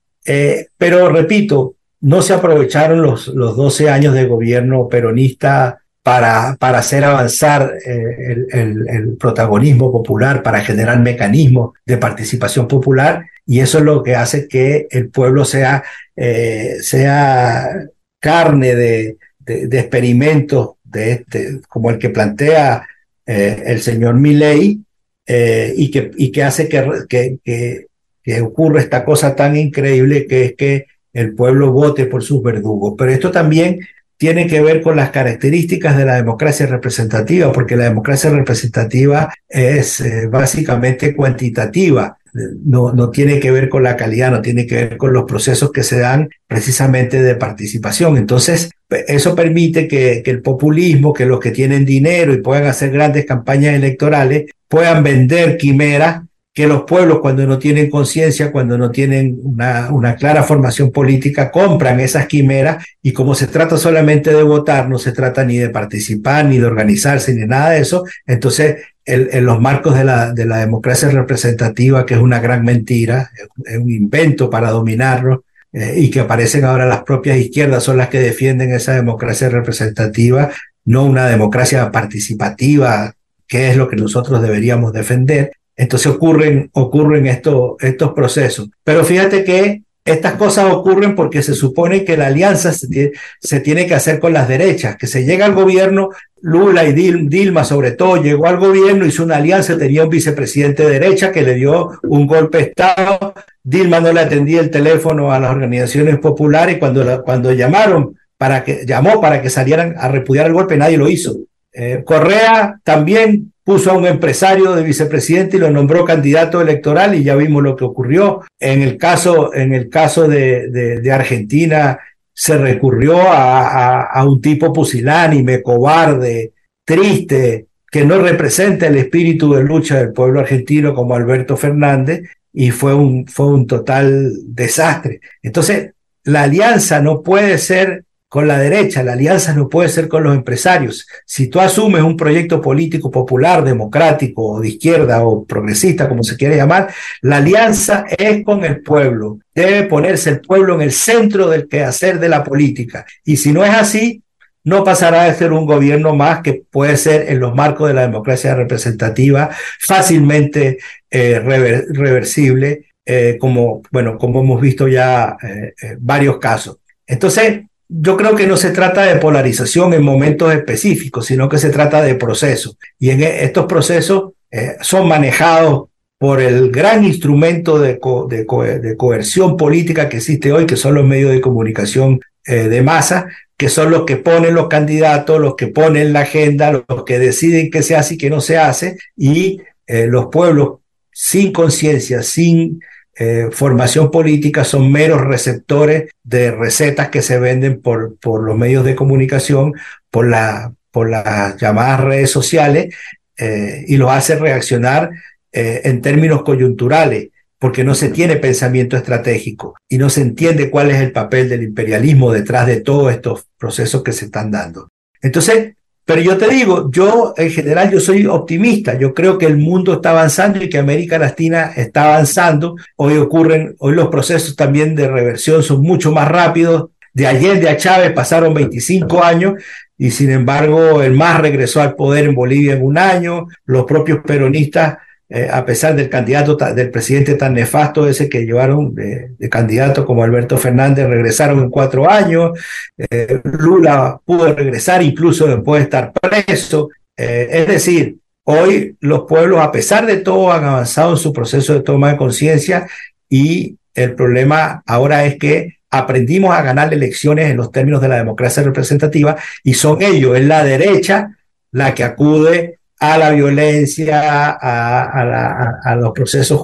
pero repito, no se aprovecharon los, los 12 años de gobierno peronista para, para hacer avanzar eh, el, protagonismo popular, para generar mecanismos de participación popular, y eso es lo que hace que el pueblo sea, eh, sea carne de, de, experimentos de este, como el que plantea eh, el señor Milley, y, que, y que hace que, que, que, que ocurra esta cosa tan increíble que es que el pueblo vote por sus verdugos. Pero esto también tiene que ver con las características de la democracia representativa, porque la democracia representativa es eh, básicamente cuantitativa, no, no tiene que ver con la calidad, no tiene que ver con los procesos que se dan precisamente de participación. Entonces, eso permite que, que el populismo, que los que tienen dinero y puedan hacer grandes campañas electorales, puedan vender quimeras que los pueblos cuando no tienen conciencia, cuando no tienen una, una, clara formación política, compran esas quimeras y como se trata solamente de votar, no se trata ni de participar, ni de organizarse, ni nada de eso, entonces en los marcos de la, de la democracia representativa, que es una gran mentira, es un invento para dominarlo, eh, y que aparecen ahora las propias izquierdas son las que defienden esa democracia representativa, no una democracia participativa, que es lo que nosotros deberíamos defender. Entonces ocurren, ocurren estos, estos procesos. Pero fíjate que estas cosas ocurren porque se supone que la alianza se, tiene que hacer con las derechas, que se llega al gobierno, Lula y Dilma sobre todo llegó al gobierno, hizo una alianza, tenía un vicepresidente de derecha que le dio un golpe de Estado, Dilma no le atendía el teléfono a las organizaciones populares cuando, cuando llamaron para que, llamó para que salieran a repudiar el golpe, nadie lo hizo. Eh, Correa también puso a un empresario de vicepresidente y lo nombró candidato electoral y ya vimos lo que ocurrió. En el caso, en el caso de, Argentina se recurrió a, a, un tipo pusilánime, cobarde, triste, que no representa el espíritu de lucha del pueblo argentino como Alberto Fernández y fue un, fue un total desastre. Entonces, la alianza no puede ser con la derecha, la alianza no puede ser con los empresarios. Si tú asumes un proyecto político popular, democrático, o de izquierda o progresista, como se quiere llamar, la alianza es con el pueblo. Debe ponerse el pueblo en el centro del quehacer de la política. Y si no es así, no pasará de ser un gobierno más que puede ser en los marcos de la democracia representativa fácilmente eh, reversible, eh, como, bueno, como hemos visto ya eh, varios casos. Entonces, yo creo que no se trata de polarización en momentos específicos, sino que se trata de procesos. Y en e, estos procesos eh, son manejados por el gran instrumento de, de, coerción política que existe hoy, que son los medios de comunicación eh, de masa, que son los que ponen los candidatos, los que ponen la agenda, los que deciden qué se hace y qué no se hace, y eh, los pueblos sin conciencia, sin eh, formación política son meros receptores de recetas que se venden por, por los medios de comunicación, por, la, por las llamadas redes sociales, eh, y los hace reaccionar eh, en términos coyunturales, porque no se tiene pensamiento estratégico y no se entiende cuál es el papel del imperialismo detrás de todos estos procesos que se están dando. Entonces, pero yo te digo, yo en general yo soy optimista, yo creo que el mundo está avanzando y que América Latina está avanzando. Hoy ocurren, hoy los procesos también de reversión son mucho más rápidos. De Allende a Chávez pasaron 25 años y sin embargo el MAS regresó al poder en Bolivia en un año. Los propios peronistas eh, a pesar del candidato, del presidente tan nefasto ese que llevaron de, candidato como Alberto Fernández, regresaron en cuatro años. Eh, Lula pudo regresar incluso después de estar preso. Eh, es decir, hoy los pueblos, a pesar de todo, han avanzado en su proceso de toma de conciencia y El problema ahora es que aprendimos a ganar elecciones en los términos de la democracia representativa y son ellos, es la derecha, la que acude a la violencia, a, los procesos,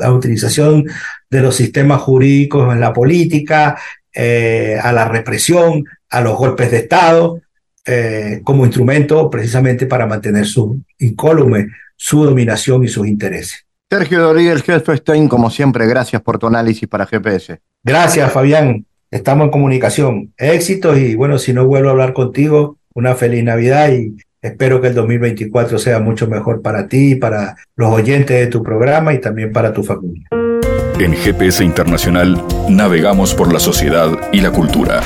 a la utilización de los sistemas jurídicos en la política, eh, a la represión, a los golpes de Estado, eh, como instrumento precisamente para mantener su incólume, su dominación y sus intereses. Sergio Rodríguez Helfestein, como siempre, gracias por tu análisis para GPS. Gracias, Fabián. Estamos en comunicación. Éxitos y bueno, si no vuelvo a hablar contigo, una feliz Navidad y espero que el 2024 sea mucho mejor para ti, para los oyentes de tu programa y también para tu familia. En GPS Internacional navegamos por la sociedad y la cultura.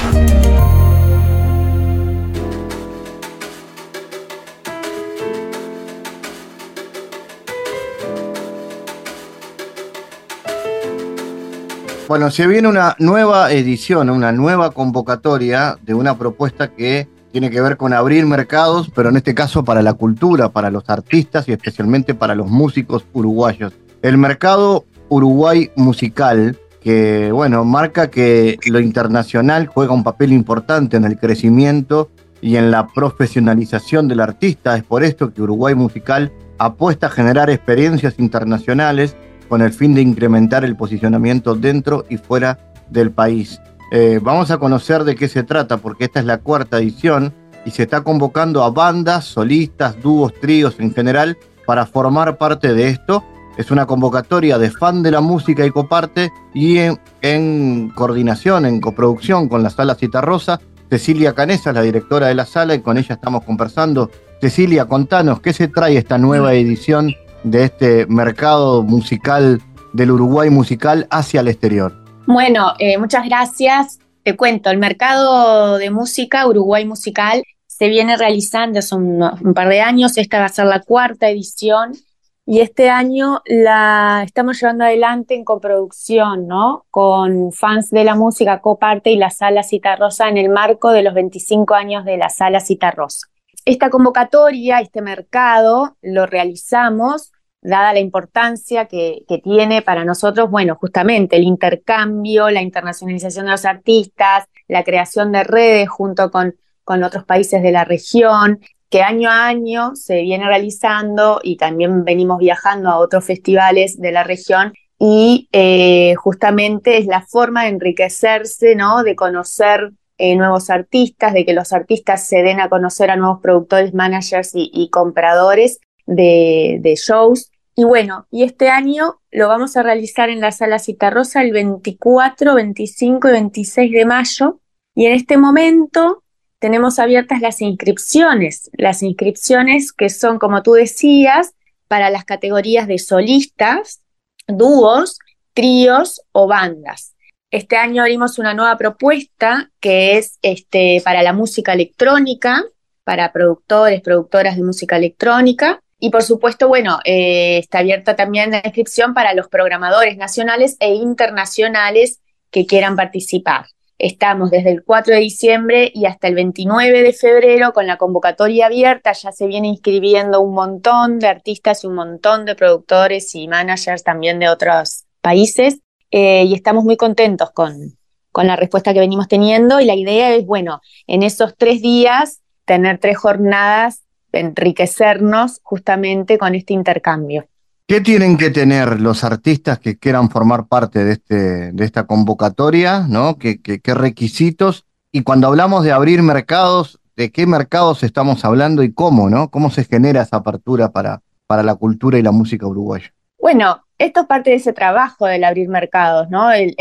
Bueno, se viene una nueva edición, una nueva convocatoria de una propuesta que tiene que ver con abrir mercados, pero en este caso para la cultura, para los artistas y especialmente para los músicos uruguayos. El mercado Uruguay musical, que bueno, marca que lo internacional juega un papel importante en el crecimiento y en la profesionalización del artista. Es por esto que Uruguay musical apuesta a generar experiencias internacionales con el fin de incrementar el posicionamiento dentro y fuera del país. Eh, vamos a conocer de qué se trata, porque esta es la cuarta edición y se está convocando a bandas, solistas, dúos, tríos en general para formar parte de esto. Es una convocatoria de fan de la música y coparte y en, coordinación, en coproducción con la Sala Citarrosa. Cecilia Canesa es la directora de la sala y con ella estamos conversando. Cecilia, contanos, ¿qué se trae esta nueva edición de este mercado musical del Uruguay musical hacia el exterior? Bueno, eh, muchas gracias. Te cuento, el mercado de música, Uruguay musical, se viene realizando hace un, par de años. Esta va a ser la cuarta edición y este año la estamos llevando adelante en coproducción, ¿no? Con fans de la música, Coparte y la Sala Cita Rosa en el marco de los 25 años de la Sala Cita Rosa. Esta convocatoria, este mercado, lo realizamos dada la importancia que, tiene para nosotros, bueno, justamente el intercambio, la internacionalización de los artistas, la creación de redes junto con, con otros países de la región, que año a año se viene realizando y también venimos viajando a otros festivales de la región y eh, justamente es la forma de enriquecerse, ¿no? De conocer eh, nuevos artistas, de que los artistas se den a conocer a nuevos productores, managers y, compradores de, shows. Y bueno, y este año lo vamos a realizar en la Sala Citarrosa el 24, 25 y 26 de mayo. Y en este momento tenemos abiertas las inscripciones, las inscripciones que son, como tú decías, para las categorías de solistas, dúos, tríos o bandas. Este año abrimos una nueva propuesta que es este, para la música electrónica, para productores, productoras de música electrónica. Y por supuesto, bueno, eh, está abierta también la inscripción para los programadores nacionales e internacionales que quieran participar. Estamos desde el 4 de diciembre y hasta el 29 de febrero con la convocatoria abierta. Ya se viene inscribiendo un montón de artistas y un montón de productores y managers también de otros países. Eh, y estamos muy contentos con, con la respuesta que venimos teniendo y la idea es, bueno, en esos tres días tener tres jornadas, enriquecernos justamente con este intercambio. ¿Qué tienen que tener los artistas que quieran formar parte de, este, de esta convocatoria? ¿no? ¿Qué, qué, requisitos? Y cuando hablamos de abrir mercados, ¿de qué mercados estamos hablando y cómo? ¿no? ¿Cómo se genera esa apertura para, para la cultura y la música uruguaya? Bueno, esto es parte de ese trabajo del abrir mercados, ¿no? El,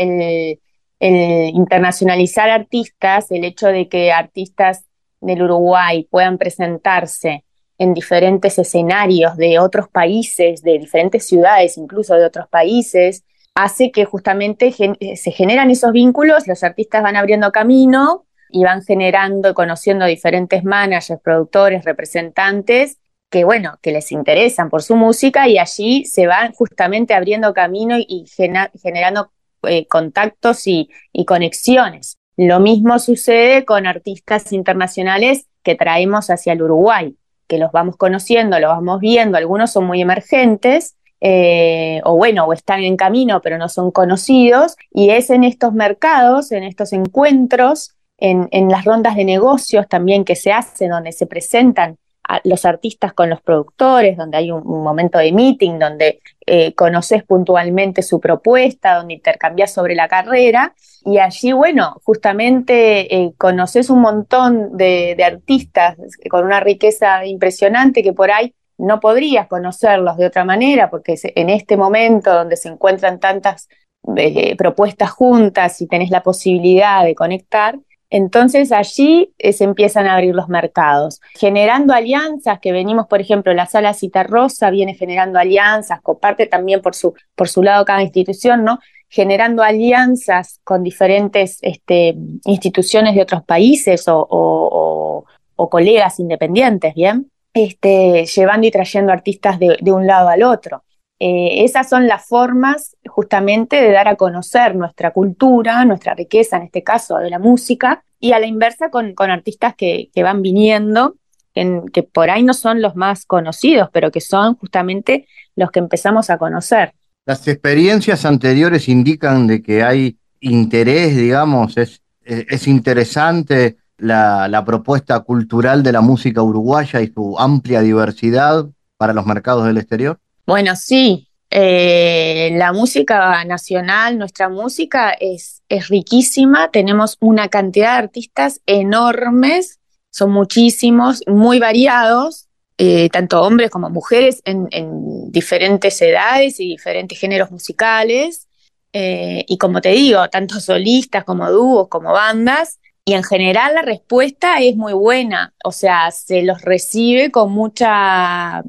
internacionalizar artistas, el hecho de que artistas del Uruguay puedan presentarse en diferentes escenarios de otros países, de diferentes ciudades, incluso de otros países, hace que justamente se generan esos vínculos, los artistas van abriendo camino y van generando y conociendo diferentes managers, productores, representantes que bueno, que les interesan por su música y allí se van justamente abriendo camino y, generando eh, contactos y, conexiones. Lo mismo sucede con artistas internacionales que traemos hacia el Uruguay, que los vamos conociendo, los vamos viendo, algunos son muy emergentes eh, o bueno, o están en camino pero no son conocidos, y es en estos mercados, en estos encuentros, en, las rondas de negocios también que se hacen, donde se presentan a los artistas con los productores, donde hay un, momento de meeting, donde eh, conoces puntualmente su propuesta, donde intercambias sobre la carrera, y allí, bueno, justamente eh, conoces un montón de, artistas con una riqueza impresionante que por ahí no podrías conocerlos de otra manera, porque en este momento donde se encuentran tantas eh, propuestas juntas y tenés la posibilidad de conectar, entonces allí eh, se empiezan a abrir los mercados, generando alianzas que venimos, por ejemplo, la sala Cita Rosa viene generando alianzas, comparte también por su, por su lado cada institución, ¿no? Generando alianzas con diferentes este, instituciones de otros países o colegas independientes, ¿bien? este, llevando y trayendo artistas de, un lado al otro. Eh, esas son las formas justamente de dar a conocer nuestra cultura, nuestra riqueza, en este caso de la música, y a la inversa con, artistas que, van viniendo, que por ahí no son los más conocidos, pero que son justamente los que empezamos a conocer. Las experiencias anteriores indican de que hay interés, digamos, es, es interesante la, propuesta cultural de la música uruguaya y su amplia diversidad para los mercados del exterior? Bueno, sí. Eh, la música nacional, nuestra música es, es riquísima, tenemos una cantidad de artistas enormes, son muchísimos, muy variados, eh, tanto hombres como mujeres en, diferentes edades y diferentes géneros musicales. Eh, y como te digo, tanto solistas como dúos, como bandas, y en general la respuesta es muy buena, o sea, se los recibe con mucha,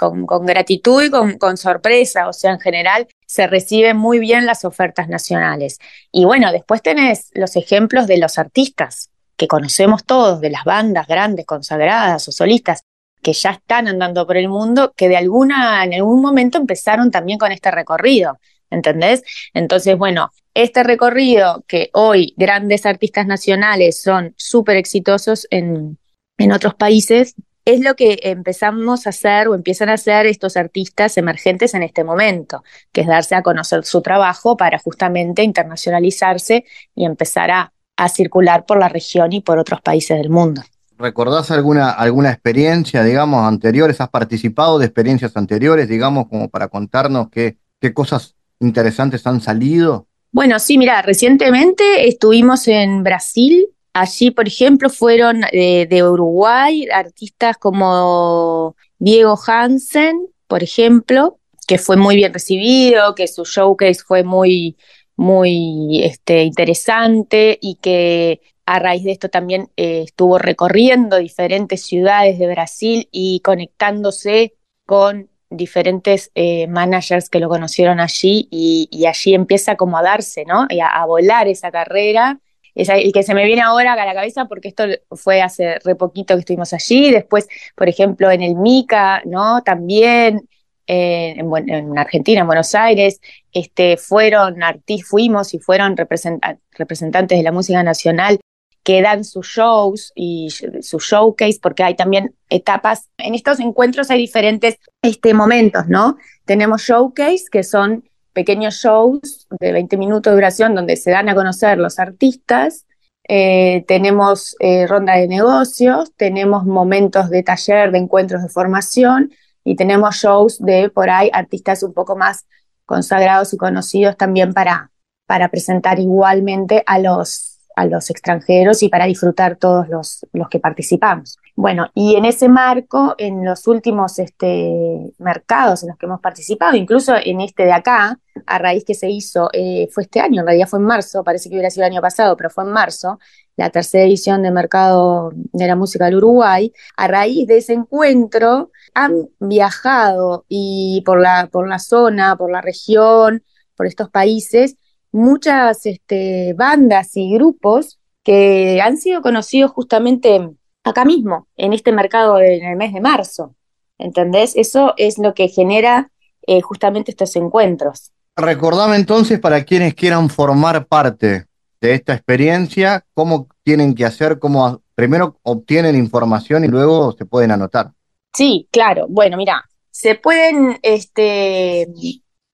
con, gratitud y con, sorpresa, o sea, en general se reciben muy bien las ofertas nacionales. Y bueno, después tenés los ejemplos de los artistas que conocemos todos, de las bandas grandes, consagradas o solistas, que ya están andando por el mundo, que de alguna, en algún momento empezaron también con este recorrido. ¿entendés? Entonces, bueno, este recorrido que hoy grandes artistas nacionales son súper exitosos en, en otros países, es lo que empezamos a hacer o empiezan a hacer estos artistas emergentes en este momento, que es darse a conocer su trabajo para justamente internacionalizarse y empezar a, a circular por la región y por otros países del mundo. ¿Recordás alguna, alguna experiencia, digamos, anteriores? ¿Has participado de experiencias anteriores, digamos, como para contarnos qué, qué cosas interesantes han salido? Bueno, sí, mira, recientemente estuvimos en Brasil. Allí, por ejemplo, fueron de, Uruguay artistas como Diego Hansen, por ejemplo, que fue muy bien recibido, que su showcase fue muy, muy este, interesante y que a raíz de esto también eh, estuvo recorriendo diferentes ciudades de Brasil y conectándose con diferentes eh, managers que lo conocieron allí y, allí empieza a darse, ¿no? Y a, volar esa carrera. Es el que se me viene ahora a la cabeza porque esto fue hace re poquito que estuvimos allí. Después, por ejemplo, en el MICA, ¿no? También en, Argentina, en Buenos Aires, este, fueron artistas, fuimos y fueron representantes de la música nacional que dan sus shows y su showcase, porque hay también etapas. En estos encuentros hay diferentes este, momentos, ¿no? Tenemos showcase, que son pequeños shows de 20 minutos de duración donde se dan a conocer los artistas. Eh, tenemos eh, ronda de negocios, tenemos momentos de taller, de encuentros de formación y tenemos shows de por ahí artistas un poco más consagrados y conocidos también para, para presentar igualmente a los a los extranjeros y para disfrutar todos los, los que participamos. Bueno, y en ese marco, en los últimos este, mercados en los que hemos participado, incluso en este de acá, a raíz que se hizo, eh, fue este año, en realidad fue en marzo, parece que hubiera sido el año pasado, pero fue en marzo, la tercera edición de Mercado de la Música del Uruguay, a raíz de ese encuentro han viajado y por la, por la zona, por la región, por estos países, muchas este, bandas y grupos que han sido conocidos justamente acá mismo, en este mercado en el mes de marzo. ¿Entendés? Eso es lo que genera eh, justamente estos encuentros. Recordame entonces para quienes quieran formar parte de esta experiencia, cómo tienen que hacer, cómo primero obtienen información y luego se pueden anotar. Sí, claro. Bueno, mira, se pueden este,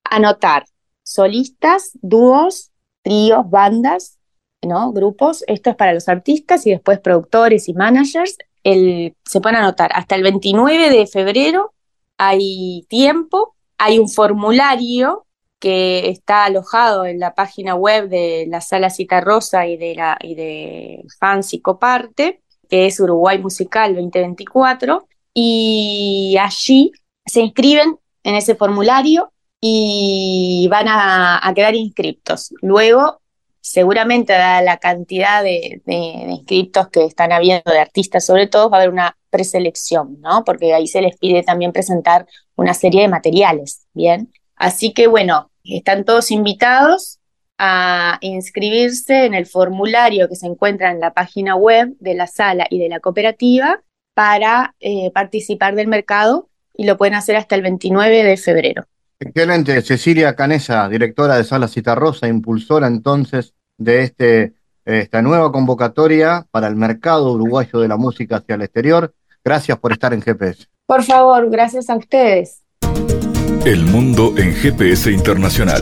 anotar solistas, dúos, tríos, bandas, ¿no? Grupos. Esto es para los artistas y después productores y managers. El, se pueden anotar hasta el 29 de febrero. Hay tiempo, hay un formulario que está alojado en la página web de la Sala Cita Rosa y de, la, y de Fancy Coparte, que es Uruguay Musical 2024, y allí se inscriben en ese formulario y van a, quedar inscriptos. Luego, seguramente, dada la cantidad de, de, inscriptos que están habiendo, de artistas sobre todo, va a haber una preselección, ¿no? Porque ahí se les pide también presentar una serie de materiales, ¿bien? Así que bueno, están todos invitados a inscribirse en el formulario que se encuentra en la página web de la sala y de la cooperativa para eh, participar del mercado y lo pueden hacer hasta el 29 de febrero. Excelente. Cecilia Canesa, directora de Sala Citarrosa, impulsora entonces de este, esta nueva convocatoria para el mercado uruguayo de la música hacia el exterior. Gracias por estar en GPS. Por favor, gracias a ustedes. El mundo en GPS internacional.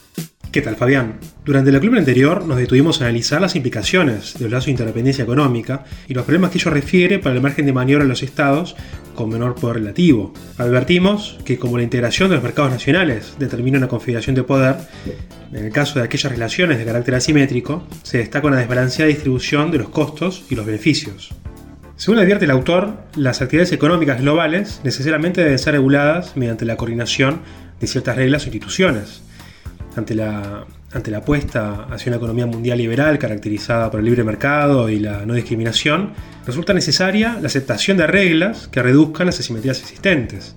¿Qué tal, Fabián? Durante la columna anterior nos detuvimos a analizar las implicaciones del lazo de interdependencia económica y los problemas que ello refiere para el margen de maniobra de los estados con menor poder relativo. Advertimos que como la integración de los mercados nacionales determina una configuración de poder, en el caso de aquellas relaciones de carácter asimétrico, se destaca una desbalanceada distribución de los costos y los beneficios. Según advierte el autor, las actividades económicas globales necesariamente deben ser reguladas mediante la coordinación de ciertas reglas o instituciones ante la, ante la apuesta hacia una economía mundial liberal caracterizada por el libre mercado y la no discriminación, resulta necesaria la aceptación de reglas que reduzcan las asimetrías existentes.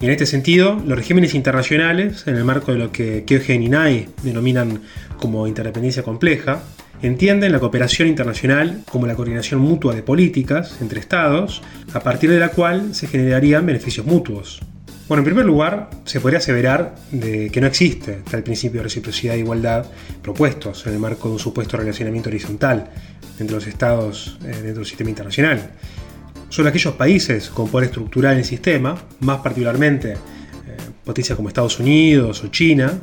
Y en este sentido, los regímenes internacionales, en el marco de lo que Keugen y Nai denominan como interdependencia compleja, entienden la cooperación internacional como la coordinación mutua de políticas entre estados, a partir de la cual se generarían beneficios mutuos. Bueno, en primer lugar, se podría aseverar de que no existe tal principio de reciprocidad e igualdad propuestos en el marco de un supuesto relacionamiento horizontal entre los estados eh, dentro del sistema internacional. Solo aquellos países con poder estructural en el sistema, más particularmente eh, potencias como Estados Unidos o China,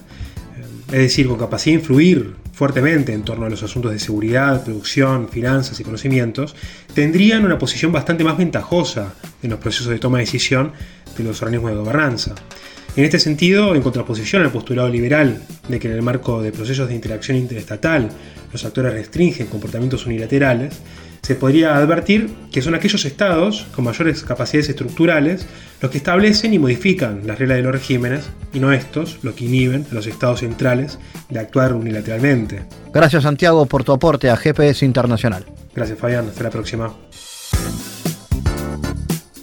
es decir, con capacidad de influir fuertemente en torno a los asuntos de seguridad, producción, finanzas y conocimientos, tendrían una posición bastante más ventajosa en los procesos de toma de decisión de los organismos de gobernanza. En este sentido, en contraposición al postulado liberal de que en el marco de procesos de interacción interestatal los actores restringen comportamientos unilaterales, se podría advertir que son aquellos estados con mayores capacidades estructurales los que establecen y modifican las reglas de los regímenes y no estos los que inhiben a los estados centrales de actuar unilateralmente. Gracias Santiago por tu aporte a GPS Internacional. Gracias Fabián, hasta la próxima.